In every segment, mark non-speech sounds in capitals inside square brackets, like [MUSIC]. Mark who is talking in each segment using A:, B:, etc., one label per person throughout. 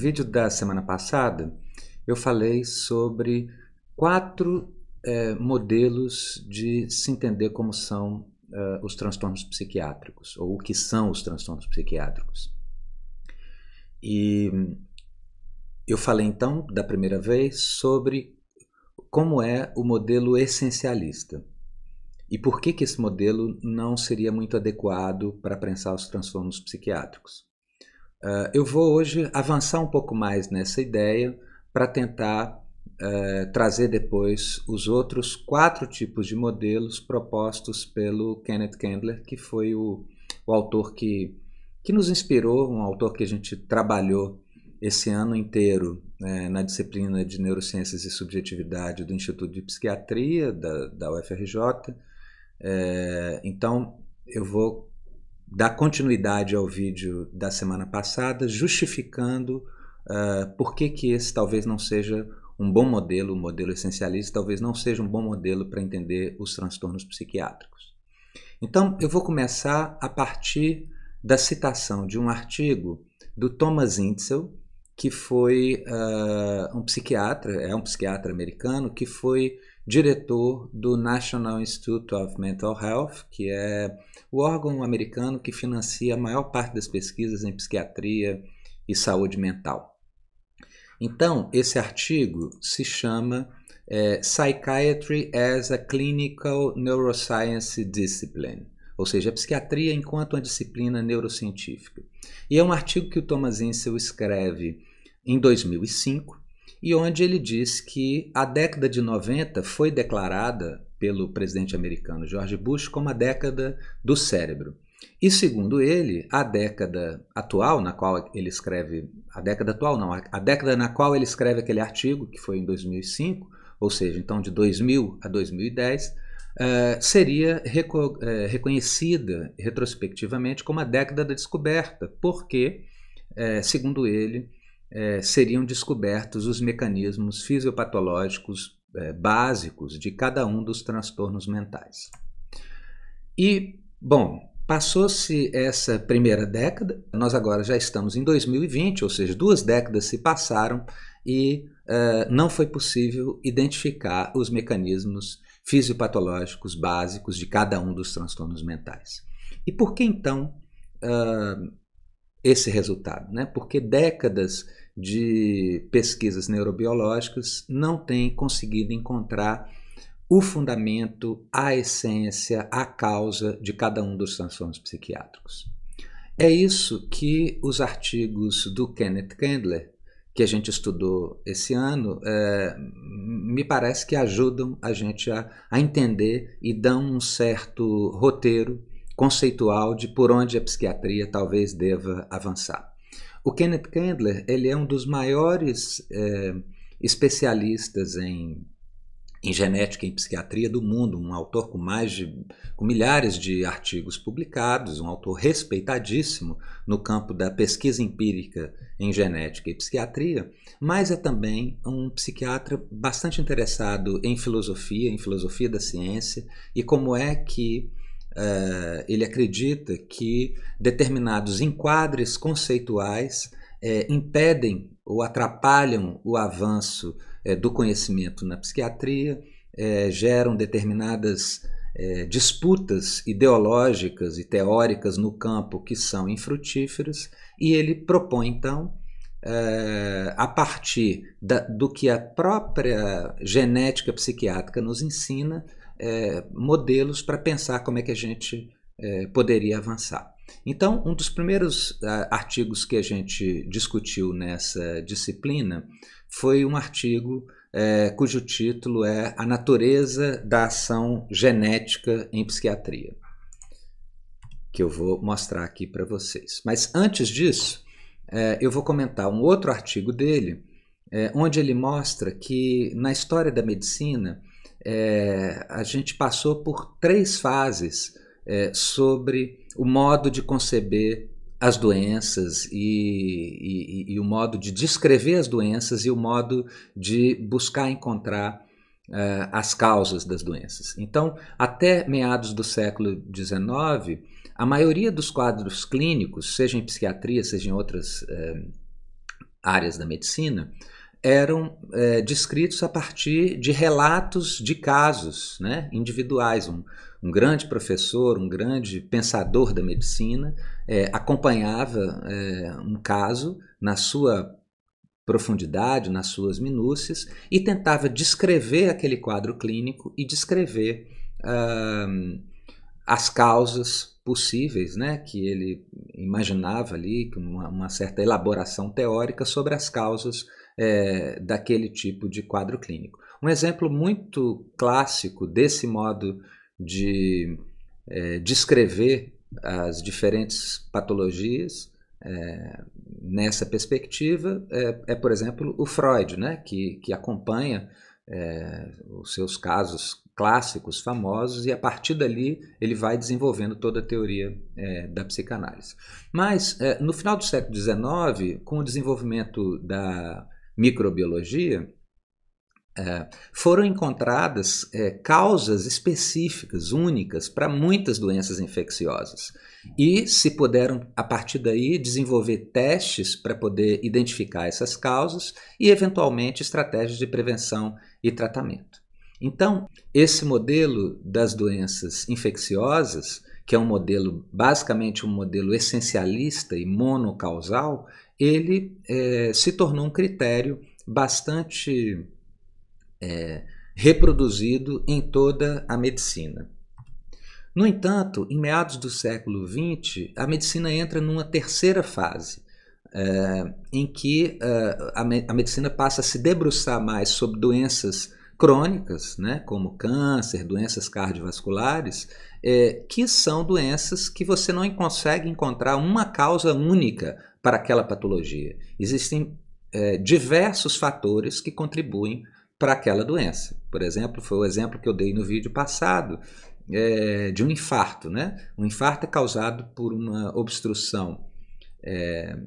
A: vídeo da semana passada, eu falei sobre quatro é, modelos de se entender como são uh, os transtornos psiquiátricos, ou o que são os transtornos psiquiátricos. E eu falei então, da primeira vez, sobre como é o modelo essencialista e por que, que esse modelo não seria muito adequado para pensar os transtornos psiquiátricos. Uh, eu vou hoje avançar um pouco mais nessa ideia para tentar uh, trazer depois os outros quatro tipos de modelos propostos pelo Kenneth Kendler, que foi o, o autor que, que nos inspirou, um autor que a gente trabalhou esse ano inteiro né, na disciplina de Neurociências e Subjetividade do Instituto de Psiquiatria da, da UFRJ. É, então, eu vou dar continuidade ao vídeo da semana passada, justificando uh, por que, que esse talvez não seja um bom modelo, o um modelo essencialista, talvez não seja um bom modelo para entender os transtornos psiquiátricos. Então, eu vou começar a partir da citação de um artigo do Thomas Intzel, que foi uh, um psiquiatra, é um psiquiatra americano, que foi diretor do National Institute of Mental Health, que é o órgão americano que financia a maior parte das pesquisas em psiquiatria e saúde mental. Então, esse artigo se chama é, Psychiatry as a Clinical Neuroscience Discipline, ou seja, a psiquiatria enquanto uma disciplina neurocientífica. E é um artigo que o Thomas Insel escreve em 2005 e onde ele diz que a década de 90 foi declarada pelo presidente americano George Bush como a década do cérebro. E segundo ele, a década atual na qual ele escreve, a década atual não, a década na qual ele escreve aquele artigo, que foi em 2005, ou seja, então de 2000 a 2010, uh, eh, seria reco uh, reconhecida retrospectivamente como a década da descoberta, porque, uh, segundo ele, seriam descobertos os mecanismos fisiopatológicos básicos de cada um dos transtornos mentais. E, bom, Passou-se essa primeira década, nós agora já estamos em 2020, ou seja, duas décadas se passaram e uh, não foi possível identificar os mecanismos fisiopatológicos básicos de cada um dos transtornos mentais. E por que então uh, esse resultado? Né? Porque décadas de pesquisas neurobiológicas não têm conseguido encontrar o fundamento, a essência, a causa de cada um dos transtornos psiquiátricos. É isso que os artigos do Kenneth Kendler, que a gente estudou esse ano, é, me parece que ajudam a gente a, a entender e dão um certo roteiro conceitual de por onde a psiquiatria talvez deva avançar. O Kenneth Kendler ele é um dos maiores é, especialistas em em genética e psiquiatria do mundo, um autor com mais de com milhares de artigos publicados, um autor respeitadíssimo no campo da pesquisa empírica em genética e psiquiatria, mas é também um psiquiatra bastante interessado em filosofia, em filosofia da ciência e como é que uh, ele acredita que determinados enquadres conceituais uh, impedem ou atrapalham o avanço é, do conhecimento na psiquiatria, geram determinadas disputas ideológicas e teóricas no campo que são infrutíferas, e ele propõe então, a partir da, do que a própria genética psiquiátrica nos ensina, é, modelos para pensar como é que a gente é, poderia avançar. Então, um dos primeiros uh, artigos que a gente discutiu nessa disciplina foi um artigo é, cujo título é A Natureza da Ação Genética em Psiquiatria, que eu vou mostrar aqui para vocês. Mas antes disso, é, eu vou comentar um outro artigo dele, é, onde ele mostra que na história da medicina é, a gente passou por três fases é, sobre o modo de conceber as doenças e, e, e, o modo de descrever as doenças e o modo de buscar encontrar uh, as causas das doenças. Então, até meados do século XIX, a maioria dos quadros clínicos, seja em psiquiatria, seja em outras uh, áreas da medicina eram é, descritos a partir de relatos de casos né, individuais. Um, um grande professor, um grande pensador da medicina, é, acompanhava é, um caso na sua profundidade, nas suas minúcias, e tentava descrever aquele quadro clínico e descrever uh, as causas possíveis, né, que ele imaginava ali, uma, uma certa elaboração teórica sobre as causas é, daquele tipo de quadro clínico. Um exemplo muito clássico desse modo de é, descrever as diferentes patologias é, nessa perspectiva é, é, por exemplo, o Freud, né, que, que acompanha é, os seus casos clássicos, famosos, e a partir dali ele vai desenvolvendo toda a teoria é, da psicanálise. Mas, é, no final do século XIX, com o desenvolvimento da microbiologia, é, foram encontradas é, causas específicas, únicas, para muitas doenças infecciosas. E se puderam, a partir daí, desenvolver testes para poder identificar essas causas e, eventualmente, estratégias de prevenção e tratamento. Então, esse modelo das doenças infecciosas, que é um modelo, basicamente um modelo essencialista e monocausal, ele é, se tornou um critério bastante é, reproduzido em toda a medicina. No entanto, em meados do século XX, a medicina entra numa terceira fase, é, em que é, a, a, medicina passa a se debruçar mais sobre doenças crônicas, né, como câncer, doenças cardiovasculares, é, que são doenças que você não consegue encontrar uma causa única para aquela patologia. Existem é, diversos fatores que contribuem para aquela doença. Por exemplo, foi o exemplo que eu dei no vídeo passado é, de um infarto. Né? Um infarto é causado por uma obstrução é,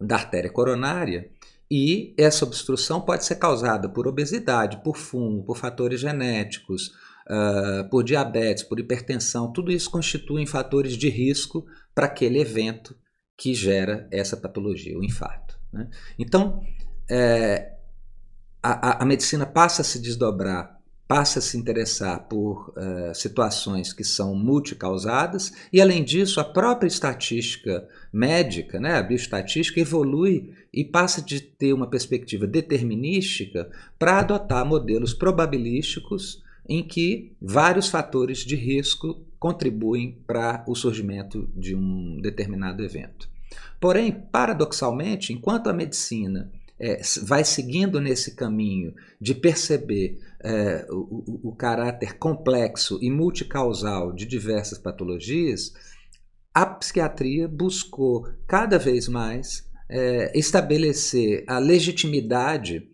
A: da artéria coronária e essa obstrução pode ser causada por obesidade, por fumo, por fatores genéticos, uh, por diabetes, por hipertensão. Tudo isso constituem fatores de risco para aquele evento que gera essa patologia, o infarto. Né? Então, é, a, a, medicina passa a se desdobrar, passa a se interessar por uh, situações que são multicausadas, e além disso, a própria estatística médica, né, a bioestatística, evolui e passa de ter uma perspectiva determinística para adotar modelos probabilísticos em que vários fatores de risco contribuem para o surgimento de um determinado evento. Porém, paradoxalmente, enquanto a medicina é, vai seguindo nesse caminho de perceber é, o, o, caráter complexo e multicausal de diversas patologias, a psiquiatria buscou cada vez mais é, estabelecer a legitimidade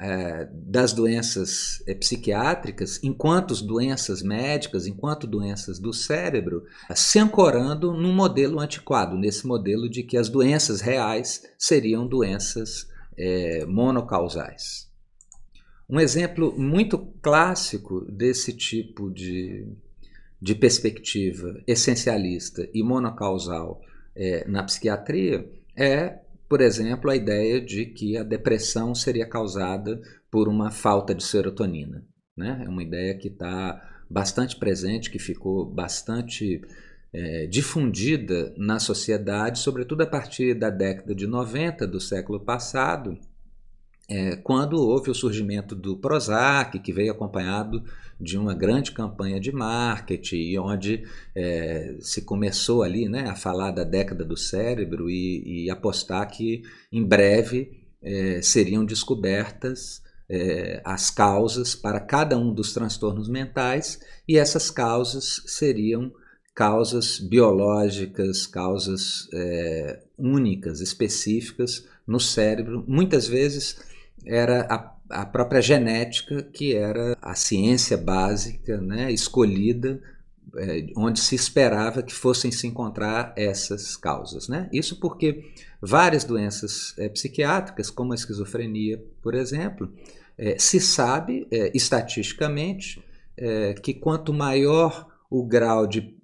A: é, das doenças é, psiquiátricas enquanto doenças médicas, enquanto doenças do cérebro, se ancorando num modelo antiquado, nesse modelo de que as doenças reais seriam doenças é, monocausais. Um exemplo muito clássico desse tipo de, de perspectiva essencialista e monocausal é, na psiquiatria é por exemplo, a ideia de que a depressão seria causada por uma falta de serotonina. Né? É uma ideia que está bastante presente, que ficou bastante é, difundida na sociedade, sobretudo a partir da década de 90 do século passado, é, quando houve o surgimento do Prozac, que veio acompanhado de uma grande campanha de marketing, onde é, se começou ali né, a falar da década do cérebro e, e apostar que em breve é, seriam descobertas é, as causas para cada um dos transtornos mentais e essas causas seriam causas biológicas, causas é, únicas, específicas no cérebro, muitas vezes era a, a própria genética que era a ciência básica né, escolhida é, onde se esperava que fossem se encontrar essas causas. Né? Isso porque várias doenças é, psiquiátricas, como a esquizofrenia, por exemplo, se sabe estatisticamente que quanto maior o grau de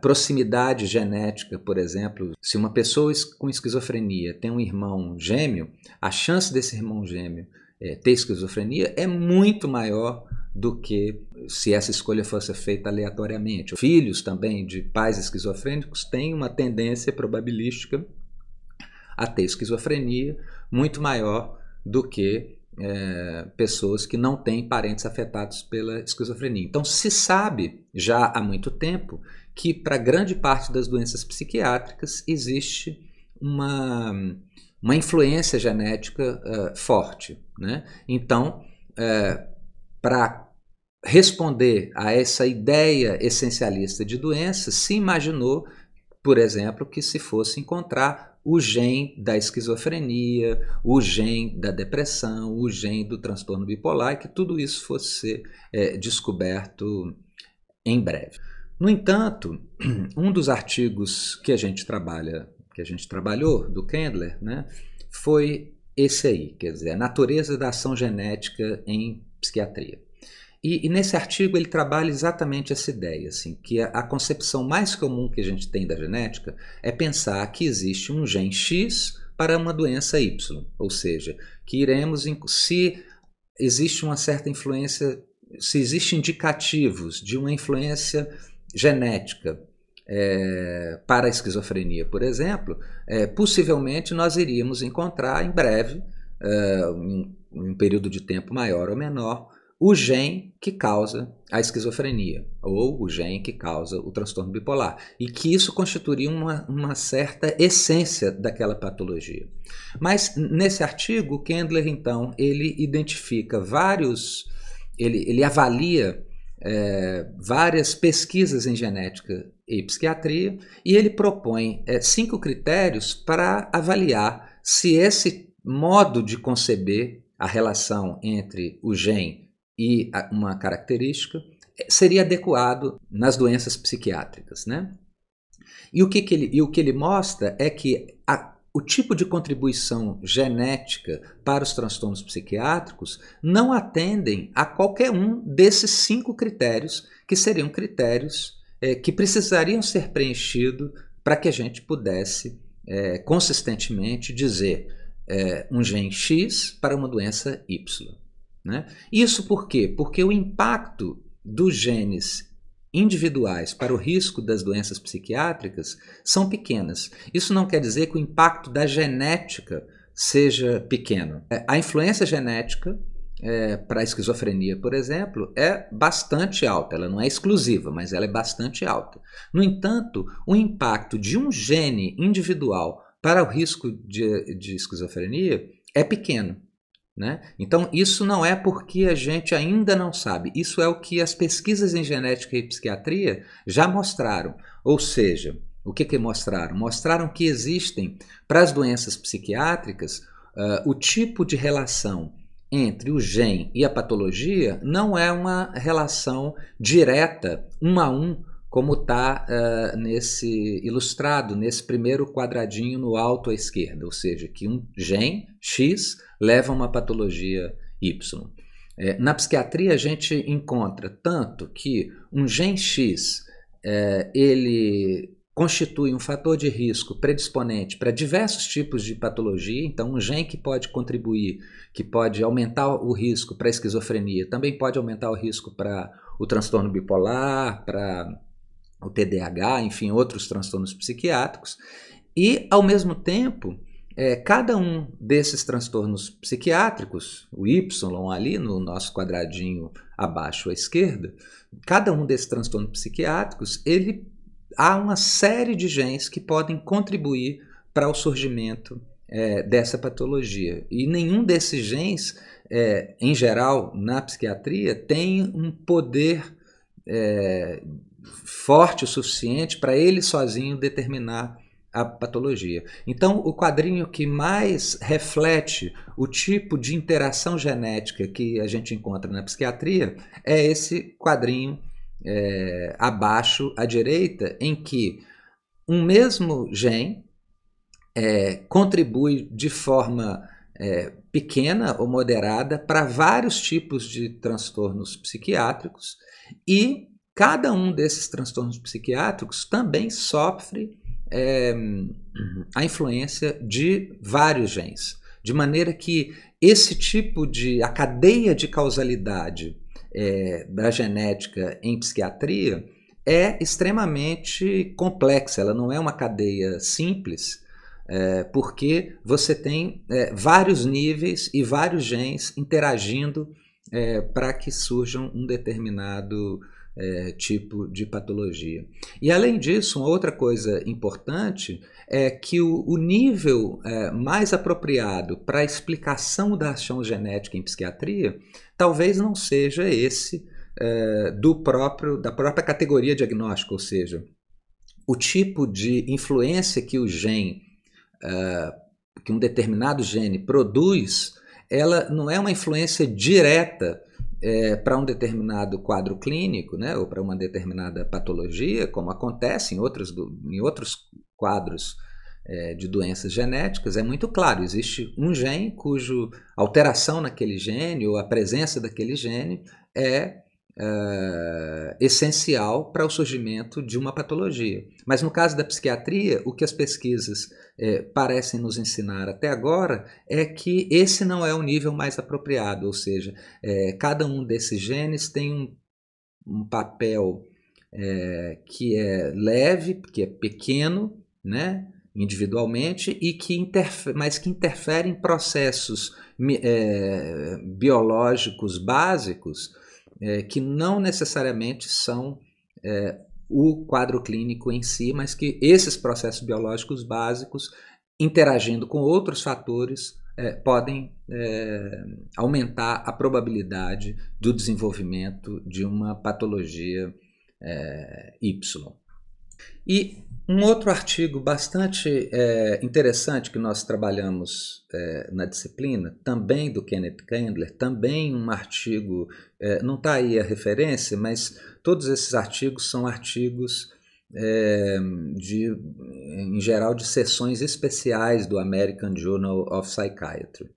A: proximidade genética, por exemplo, se uma pessoa com esquizofrenia tem um irmão gêmeo, a chance desse irmão gêmeo é, ter esquizofrenia é muito maior do que se essa escolha fosse feita aleatoriamente. Filhos também de pais esquizofrênicos têm uma tendência probabilística a ter esquizofrenia muito maior do que é, pessoas que não têm parentes afetados pela esquizofrenia. Então, se sabe já há muito tempo que para grande parte das doenças psiquiátricas existe uma, uma influência genética uh, forte. Né? Então, uh, para responder a essa ideia essencialista de doença, se imaginou, por exemplo, que se fosse encontrar o gene da esquizofrenia, o gene da depressão, o gene do transtorno bipolar, e que tudo isso fosse ser é, descoberto em breve. No entanto, [CLEARS THROAT] um dos artigos que a gente trabalha, que a gente trabalhou do Kendler, né, foi esse aí, quer dizer, a natureza da ação genética em psiquiatria. E, e, nesse artigo ele trabalha exatamente essa ideia, assim, que a, a, concepção mais comum que a gente tem da genética é pensar que existe um gene X para uma doença Y, ou seja, que iremos, se existe uma certa influência, se existem indicativos de uma influência genética é, para a esquizofrenia, por exemplo, é, possivelmente nós iríamos encontrar em breve, é, um período de tempo maior ou menor, o gene que causa a esquizofrenia, ou o gene que causa o transtorno bipolar, e que isso constituiria uma, uma certa essência daquela patologia. Mas nesse artigo, Kendler, então, ele identifica vários, ele, ele avalia é, várias pesquisas em genética e psiquiatria e ele propõe é, cinco critérios para avaliar se esse modo de conceber a relação entre o gene e uma característica é, seria adequado nas doenças psiquiátricas. Né? E, o que, que ele, e o que ele mostra é que a, o tipo de contribuição genética para os transtornos psiquiátricos não atendem a qualquer um desses cinco critérios, que seriam critérios é, que precisariam ser preenchidos para que a gente pudesse é, consistentemente dizer é, um gene X para uma doença Y. Né? Isso por quê? Porque o impacto dos genes individuais para o risco das doenças psiquiátricas são pequenas. Isso não quer dizer que o impacto da genética seja pequeno. É, a influência genética é, para a esquizofrenia, por exemplo, é bastante alta. Ela não é exclusiva, mas ela é bastante alta. No entanto, o impacto de um gene individual para o risco de, de esquizofrenia é pequeno. Né? Então, isso não é porque a gente ainda não sabe, isso é o que as pesquisas em genética e psiquiatria já mostraram. Ou seja, o que, que mostraram? Mostraram que existem, para as doenças psiquiátricas, uh, o tipo de relação entre o gene e a patologia não é uma relação direta, um a um, como está uh, nesse ilustrado, nesse primeiro quadradinho no alto à esquerda, ou seja, que um gene X leva a uma patologia Y. É, na psiquiatria a gente encontra tanto que um gene X é, ele constitui um fator de risco predisponente para diversos tipos de patologia, então um gene que pode contribuir, que pode aumentar o risco para esquizofrenia, também pode aumentar o risco para o transtorno bipolar, para o TDAH, enfim, outros transtornos psiquiátricos, e, ao mesmo tempo, é, cada um desses transtornos psiquiátricos, o Y ali no nosso quadradinho abaixo à esquerda, cada um desses transtornos psiquiátricos, ele há uma série de genes que podem contribuir para o surgimento é, dessa patologia. E nenhum desses genes, é, em geral, na psiquiatria, tem um poder é, forte o suficiente para ele sozinho determinar a patologia. Então, o quadrinho que mais reflete o tipo de interação genética que a gente encontra na psiquiatria é esse quadrinho é, abaixo à direita, em que um mesmo gene é, contribui de forma é, pequena ou moderada para vários tipos de transtornos psiquiátricos e cada um desses transtornos psiquiátricos também sofre é, a influência de vários genes. De maneira que esse tipo de. a cadeia de causalidade é, da genética em psiquiatria é extremamente complexa, ela não é uma cadeia simples, é, porque você tem é, vários níveis e vários genes interagindo para que surjam um determinado é, tipo de patologia. E além disso, uma outra coisa importante é que o, o nível é, mais apropriado para a explicação da ação genética em psiquiatria talvez não seja esse é, do próprio da própria categoria diagnóstica, ou seja, o tipo de influência que o gene é, que um determinado gene produz, ela não é uma influência direta é, para um determinado quadro clínico, né, ou para uma determinada patologia, como acontece em outros, em outros quadros é, de doenças genéticas, é muito claro: existe um gene cujo alteração naquele gene ou a presença daquele gene é Uh, essencial para o surgimento de uma patologia. Mas no caso da psiquiatria, o que as pesquisas é, parecem nos ensinar até agora é que esse não é o nível mais apropriado, ou seja, é, cada um desses genes tem um, um papel que é leve, que é pequeno, né? individualmente e que interfere, mas que interfere em processos biológicos básicos é, que não necessariamente são é, o quadro clínico em si, mas que esses processos biológicos básicos, interagindo com outros fatores, é, podem é, aumentar a probabilidade do desenvolvimento de uma patologia é, Y. E um outro artigo bastante é, interessante que nós trabalhamos é, na disciplina, também do Kenneth Kendler, também um artigo, é, não está aí a referência, mas todos esses artigos são artigos é, de, em geral, de sessões especiais do American Journal of Psychiatry.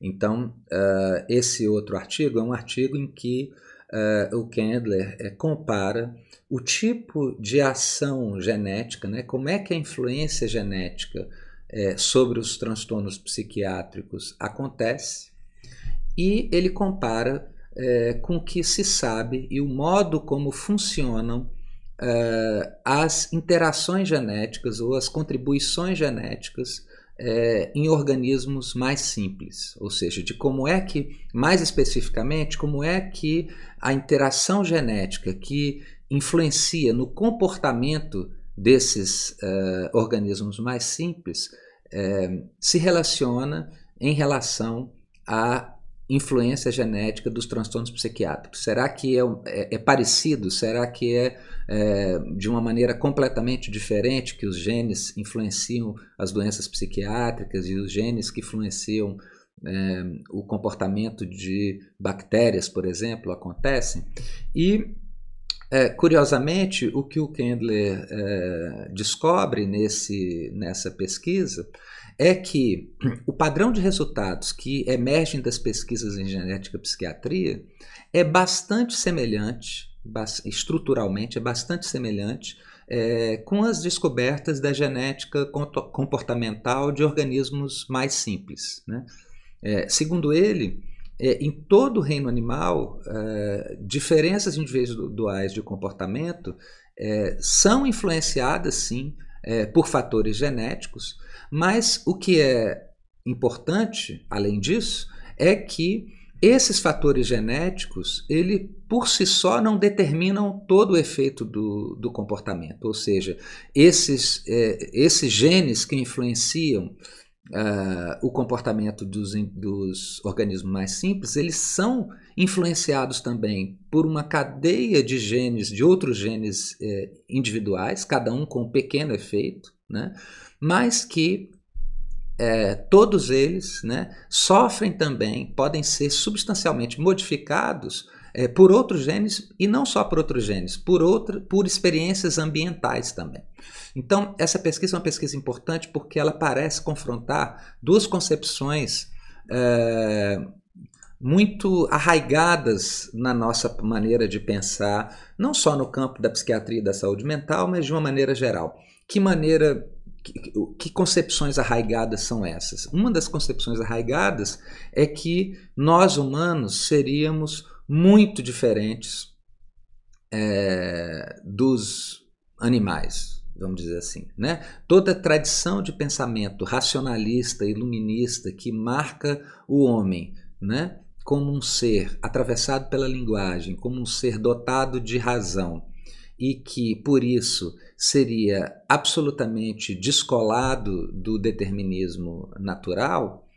A: Então, uh, esse outro artigo é um artigo em que uh, o Kendler compara o tipo de ação genética, né, como é que a influência genética uh, sobre os transtornos psiquiátricos acontece, e ele compara com o que se sabe e o modo como funcionam as interações genéticas ou as contribuições genéticas é, em organismos mais simples, ou seja, de como é que, mais especificamente, como é que a interação genética que influencia no comportamento desses uh, organismos mais simples uh, se relaciona em relação à influência genética dos transtornos psiquiátricos? Será que é, é, é parecido? Será que é, é, de uma maneira completamente diferente que os genes influenciam as doenças psiquiátricas e os genes que influenciam o comportamento de bactérias, por exemplo, acontecem? E é, curiosamente, o que o Kendler é, descobre nesse, nessa pesquisa é que o padrão de resultados que emergem das pesquisas em genética e psiquiatria é bastante semelhante, estruturalmente, é bastante semelhante é, com as descobertas da genética comportamental de organismos mais simples. Né? É, segundo ele, é, em todo o reino animal, é, diferenças individuais de comportamento é, são influenciadas, sim, é, por fatores genéticos, mas o que é importante, além disso, é que esses fatores genéticos, ele por si só não determinam todo o efeito do, do comportamento, ou seja, esses, é, esses genes que influenciam uh, o comportamento dos, dos organismos mais simples, eles são influenciados também por uma cadeia de genes, de outros genes eh, individuais, cada um com um pequeno efeito, né? mas que é, todos eles né, sofrem também, podem ser substancialmente modificados é, por outros genes e não só por outros genes, por, outra, por experiências ambientais também. Então, essa pesquisa é uma pesquisa importante porque ela parece confrontar duas concepções é, muito arraigadas na nossa maneira de pensar, não só no campo da psiquiatria e da saúde mental, mas de uma maneira geral. Que maneira, que concepções arraigadas são essas? Uma das concepções arraigadas é que nós humanos seríamos muito diferentes é, dos animais, vamos dizer assim. Né? Toda tradição de pensamento racionalista, iluminista, que marca o homem né? como um ser atravessado pela linguagem, como um ser dotado de razão, e que, por isso, seria absolutamente descolado do determinismo natural,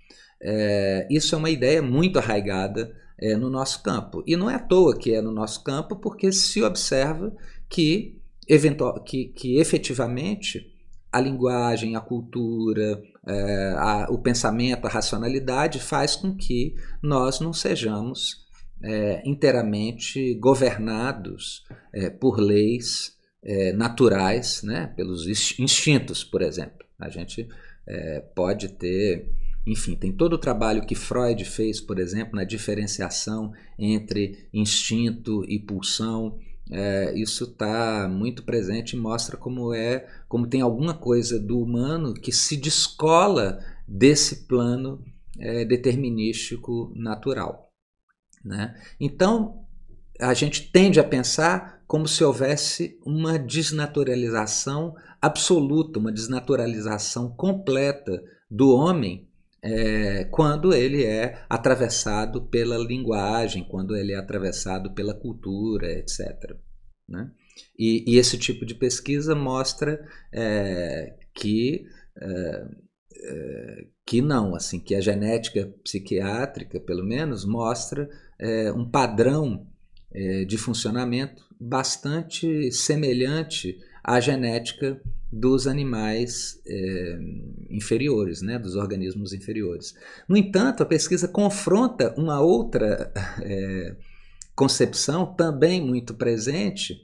A: é, isso é uma ideia muito arraigada é, no nosso campo. E não é à toa que é no nosso campo, porque se observa que, eventual, que, que efetivamente a linguagem, a cultura, é, a, o pensamento, a racionalidade faz com que nós não sejamos é, inteiramente governados é, por leis é, naturais, né, pelos instintos, por exemplo. A gente é, pode ter enfim, tem todo o trabalho que Freud fez, por exemplo, na diferenciação entre instinto e pulsão. É, isso está muito presente e mostra como é, como tem alguma coisa do humano que se descola desse plano é, determinístico natural. Né? Então, a gente tende a pensar como se houvesse uma desnaturalização absoluta, uma desnaturalização completa do homem é, quando ele é atravessado pela linguagem, quando ele é atravessado pela cultura, etc. Né? E, e, esse tipo de pesquisa mostra é, que, é, é que não, assim, que a genética psiquiátrica, pelo menos, mostra é, um padrão é, de funcionamento bastante semelhante à genética dos animais é, inferiores, né, dos organismos inferiores. No entanto, a pesquisa confronta uma outra é, concepção também muito presente,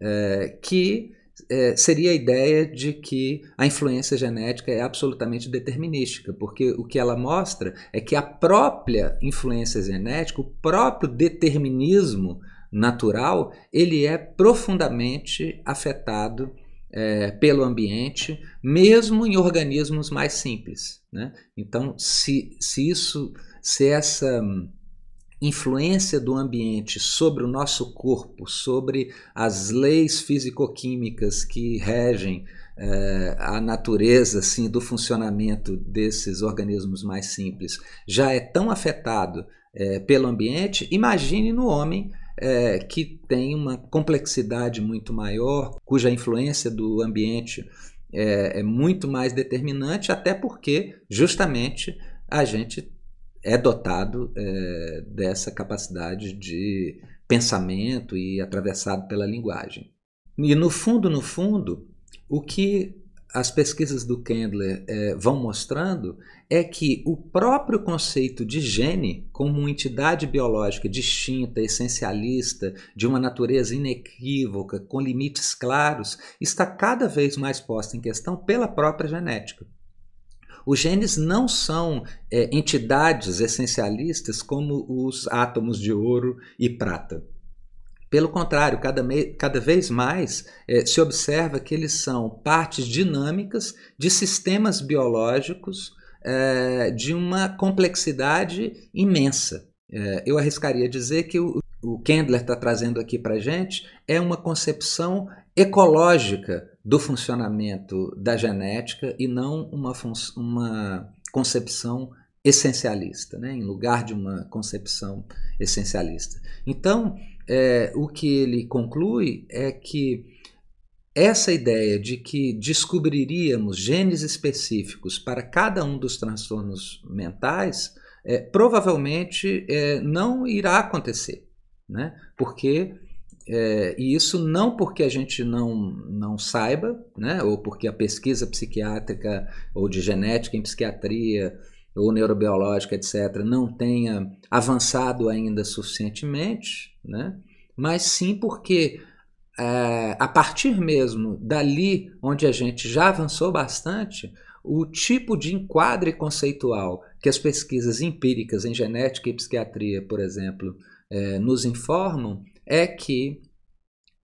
A: é, que é, seria a ideia de que a influência genética é absolutamente determinística, porque o que ela mostra é que a própria influência genética, o próprio determinismo natural, ele é profundamente afetado é, pelo ambiente, mesmo em organismos mais simples. Né? Então, se, se isso, se essa influência do ambiente sobre o nosso corpo, sobre as leis físico-químicas que regem é, a natureza assim, do funcionamento desses organismos mais simples, já é tão afetado é, pelo ambiente, imagine no homem é, que tem uma complexidade muito maior, cuja influência do ambiente é, é muito mais determinante, até porque justamente a gente é dotado é, dessa capacidade de pensamento e atravessado pela linguagem. E no fundo, no fundo, o que as pesquisas do Kendler é, vão mostrando é que o próprio conceito de gene, como uma entidade biológica distinta, essencialista, de uma natureza inequívoca, com limites claros, está cada vez mais posto em questão pela própria genética. Os genes não são é, entidades essencialistas como os átomos de ouro e prata. Pelo contrário, cada, cada vez mais é, se observa que eles são partes dinâmicas de sistemas biológicos é, de uma complexidade imensa. É, eu arriscaria dizer que o, o Kendler está trazendo aqui para a gente é uma concepção ecológica do funcionamento da genética e não uma, uma concepção essencialista, né? em lugar de uma concepção essencialista. Então, é, o que ele conclui é que essa ideia de que descobriríamos genes específicos para cada um dos transtornos mentais é, provavelmente é, não irá acontecer, né? porque é, e isso não porque a gente não, não saiba, né? ou porque a pesquisa psiquiátrica ou de genética em psiquiatria ou neurobiológica, etc., não tenha avançado ainda suficientemente, né? mas sim porque é, a partir mesmo dali onde a gente já avançou bastante, o tipo de enquadre conceitual que as pesquisas empíricas em genética e psiquiatria, por exemplo, é, nos informam é que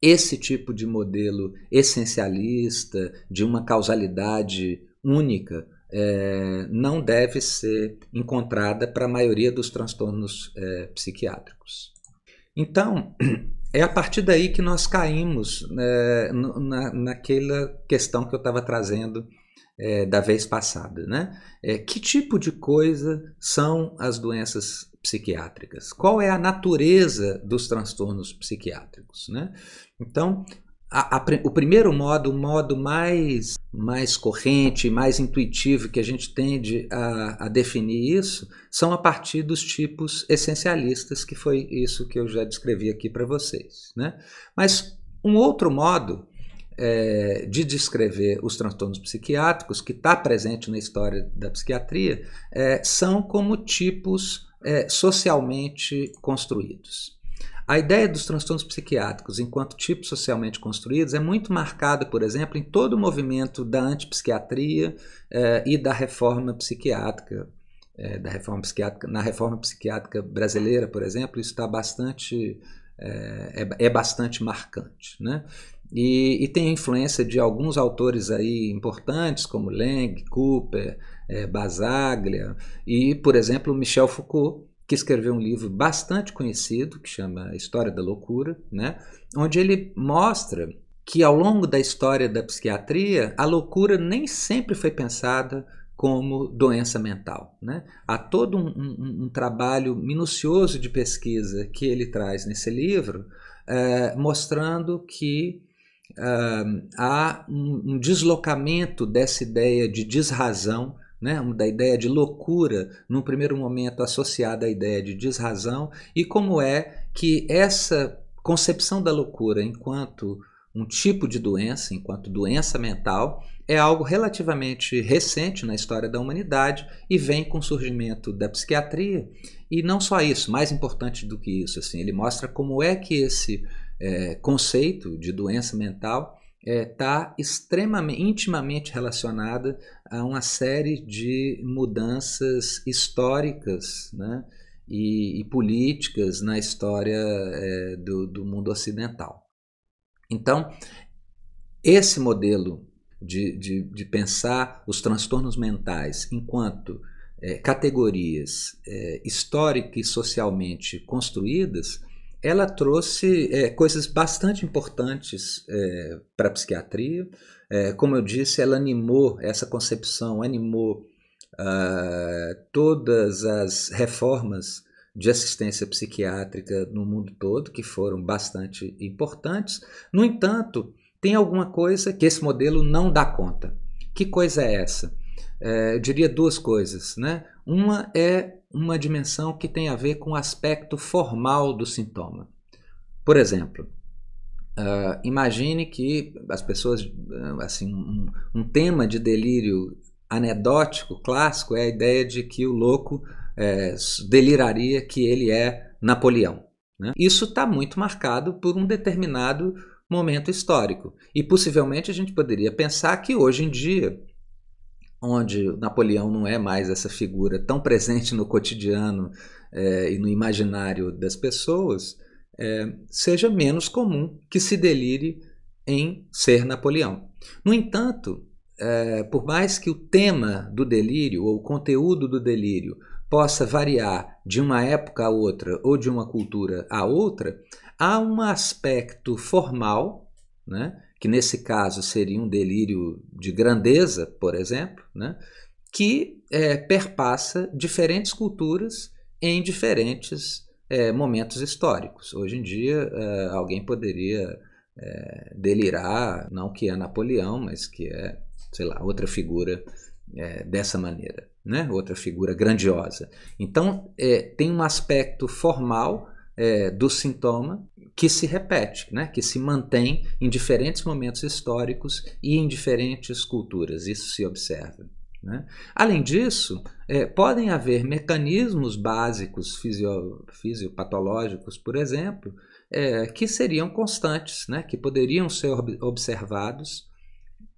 A: esse tipo de modelo essencialista, de uma causalidade única, é, não deve ser encontrada para a maioria dos transtornos é, psiquiátricos. Então, [CLEARS THROAT] é a partir daí que nós caímos é, na, naquela questão que eu estava trazendo é, da vez passada. Né? É, que tipo de coisa são as doenças psiquiátricas? Qual é a natureza dos transtornos psiquiátricos? Né? Então, a, a, o primeiro modo, o modo mais, mais corrente, mais intuitivo que a gente tende a, a, definir isso, são a partir dos tipos essencialistas, que foi isso que eu já descrevi aqui para vocês. Né? Mas um outro modo é, de descrever os transtornos psiquiátricos, que está presente na história da psiquiatria, é, são como tipos é, socialmente construídos. A ideia dos transtornos psiquiátricos enquanto tipos socialmente construídos é muito marcada, por exemplo, em todo o movimento da antipsiquiatria eh, e da reforma psiquiátrica. Eh, da reforma psiquiátrica na reforma psiquiátrica brasileira, por exemplo, isso está bastante é, é, bastante marcante, né? E, e, tem a influência de alguns autores aí importantes como Lang, Cooper, é, Basaglia e, por exemplo, Michel Foucault, que escreveu um livro bastante conhecido, que chama História da Loucura, né? onde ele mostra que ao longo da história da psiquiatria, a loucura nem sempre foi pensada como doença mental. Né? Há todo um, um, um trabalho minucioso de pesquisa que ele traz nesse livro, é, mostrando que é, há um, um deslocamento dessa ideia de desrazão né, da ideia de loucura, num primeiro momento associada à ideia de desrazão, e como é que essa concepção da loucura enquanto um tipo de doença, enquanto doença mental, é algo relativamente recente na história da humanidade e vem com o surgimento da psiquiatria. E não só isso, mais importante do que isso, assim, ele mostra como é que esse é, conceito de doença mental está é, tá extremamente, intimamente relacionada a uma série de mudanças históricas né, e, e políticas na história é, do, do mundo ocidental. Então, esse modelo de, de, de, pensar os transtornos mentais enquanto é, categorias é, e socialmente construídas ela trouxe é, coisas bastante importantes é, para a psiquiatria. É, como eu disse, ela animou essa concepção, animou uh, todas as reformas de assistência psiquiátrica no mundo todo, que foram bastante importantes. No entanto, tem alguma coisa que esse modelo não dá conta. Que coisa é essa? É, eu diria duas coisas. Né? Uma é uma dimensão que tem a ver com o aspecto formal do sintoma. Por exemplo, uh, imagine que as pessoas, uh, assim, um, um, tema de delírio anedótico clássico é a ideia de que o louco é, deliraria que ele é Napoleão. Né? Isso está muito marcado por um determinado momento histórico. E possivelmente a gente poderia pensar que hoje em dia onde Napoleão não é mais essa figura tão presente no cotidiano é, e no imaginário das pessoas, é, seja menos comum que se delire em ser Napoleão. No entanto, é, por mais que o tema do delírio ou o conteúdo do delírio possa variar de uma época a outra ou de uma cultura a outra, há um aspecto formal, né, que nesse caso seria um delírio de grandeza, por exemplo, né? que é, perpassa diferentes culturas em diferentes é, momentos históricos. Hoje em dia, é, alguém poderia é, delirar, não que é Napoleão, mas que é, sei lá, outra figura é, dessa maneira, né? outra figura grandiosa. Então, é, tem um aspecto formal do sintoma que se repete, né? que se mantém em diferentes momentos históricos e em diferentes culturas. Isso se observa. Né? Além disso, é, podem haver mecanismos básicos fisio, fisiopatológicos, por exemplo, é, que seriam constantes, né? que poderiam ser observados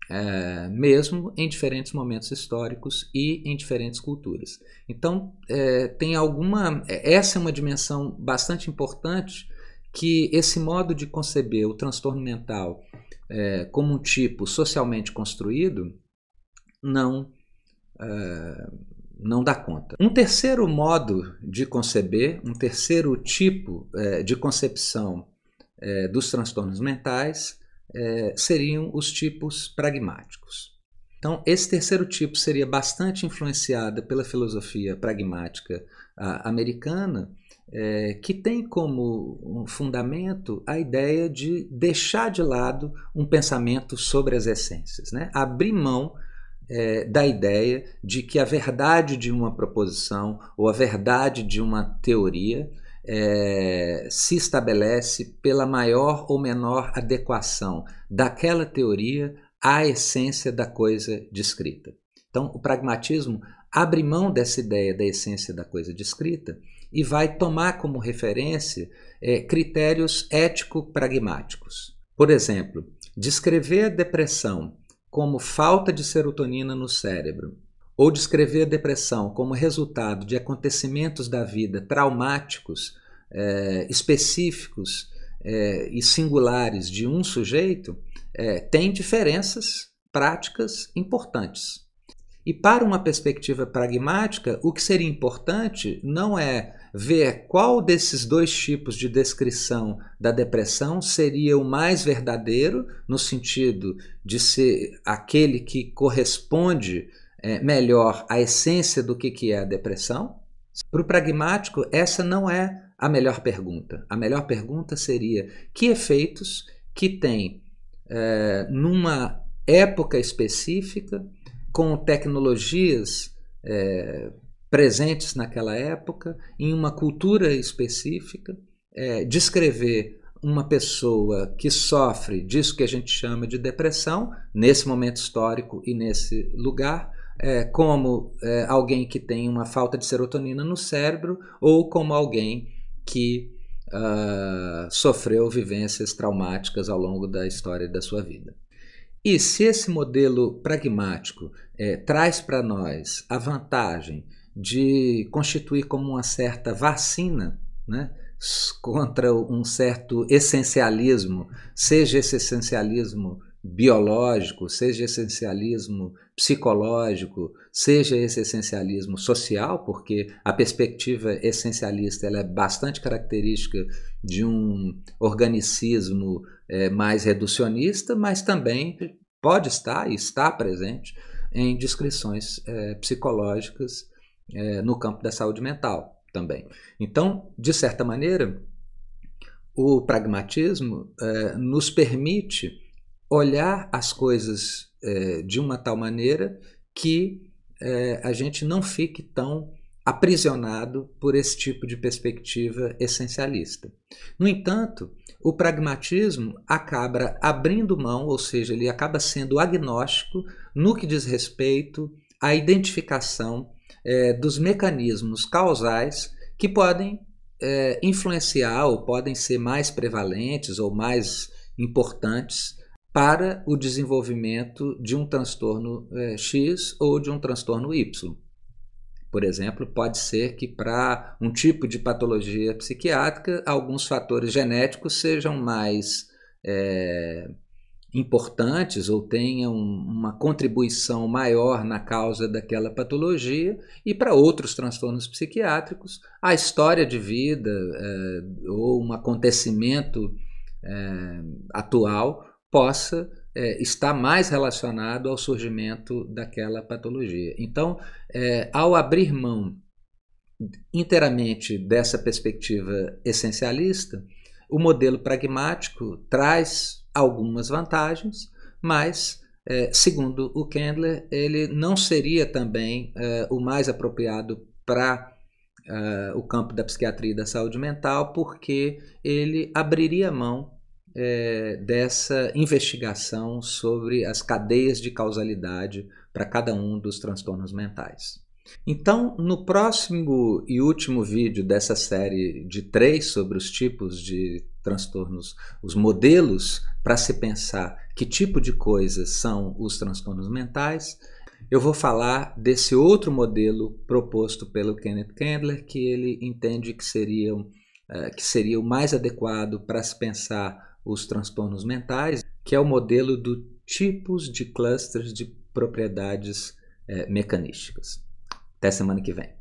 A: é, mesmo em diferentes momentos históricos e em diferentes culturas. Então, é, tem alguma. Essa é uma dimensão bastante importante que esse modo de conceber o transtorno mental é, como um tipo socialmente construído não, é, não dá conta. Um terceiro modo de conceber, um terceiro tipo é, de concepção é, dos transtornos mentais é, seriam os tipos pragmáticos. Então, esse terceiro tipo seria bastante influenciado pela filosofia pragmática a, americana, é, que tem como fundamento a ideia de deixar de lado um pensamento sobre as essências, né? abrir mão é, da ideia de que a verdade de uma proposição ou a verdade de uma teoria é, se estabelece pela maior ou menor adequação daquela teoria à essência da coisa descrita. Então, o pragmatismo abre mão dessa ideia da essência da coisa descrita e vai tomar como referência é, critérios ético-pragmáticos. Por exemplo, descrever a depressão como falta de serotonina no cérebro ou descrever a depressão como resultado de acontecimentos da vida traumáticos, é, específicos é, e singulares de um sujeito, é, tem diferenças práticas importantes. E para uma perspectiva pragmática, o que seria importante não é ver qual desses dois tipos de descrição da depressão seria o mais verdadeiro, no sentido de ser aquele que corresponde é, melhor à essência do que, que é a depressão. Para o pragmático, essa não é a melhor pergunta. A melhor pergunta seria que efeitos que tem é, numa época específica, com tecnologias é, presentes naquela época, em uma cultura específica, é, descrever uma pessoa que sofre disso que a gente chama de depressão, nesse momento histórico e nesse lugar, é, como é, alguém que tem uma falta de serotonina no cérebro ou como alguém que uh, sofreu vivências traumáticas ao longo da história da sua vida. E se esse modelo pragmático é, traz para nós a vantagem de constituir como uma certa vacina né, contra um certo essencialismo, seja esse essencialismo biológico, seja essencialismo psicológico, seja esse essencialismo social, porque a perspectiva essencialista ela é bastante característica de um organicismo é, mais reducionista, mas também pode estar e está presente em descrições é, psicológicas é, no campo da saúde mental também. Então, de certa maneira, o pragmatismo é, nos permite olhar as coisas é, de uma tal maneira que é, a gente não fique tão aprisionado por esse tipo de perspectiva essencialista. No entanto, o pragmatismo acaba abrindo mão, ou seja, ele acaba sendo agnóstico no que diz respeito à identificação é, dos mecanismos causais que podem é, influenciar ou podem ser mais prevalentes ou mais importantes para o desenvolvimento de um transtorno é, X ou de um transtorno Y. Por exemplo, pode ser que para um tipo de patologia psiquiátrica, alguns fatores genéticos sejam mais é, importantes ou tenham uma contribuição maior na causa daquela patologia, e para outros transtornos psiquiátricos, a história de vida é, ou um acontecimento é, atual possa é, estar mais relacionado ao surgimento daquela patologia. Então, é, ao abrir mão inteiramente dessa perspectiva essencialista, o modelo pragmático traz algumas vantagens, mas, é, segundo o Kendler, ele não seria também é, o mais apropriado para é, o campo da psiquiatria e da saúde mental, porque ele abriria mão é, dessa investigação sobre as cadeias de causalidade para cada um dos transtornos mentais. Então, no próximo e último vídeo dessa série de três sobre os tipos de transtornos, os modelos para se pensar que tipo de coisas são os transtornos mentais, eu vou falar desse outro modelo proposto pelo Kenneth Kendler, que ele entende que seria, uh, que seria o mais adequado para se pensar os transtornos mentais, que é o modelo do tipos de clusters de propriedades uh, mecanísticas. Até semana que vem.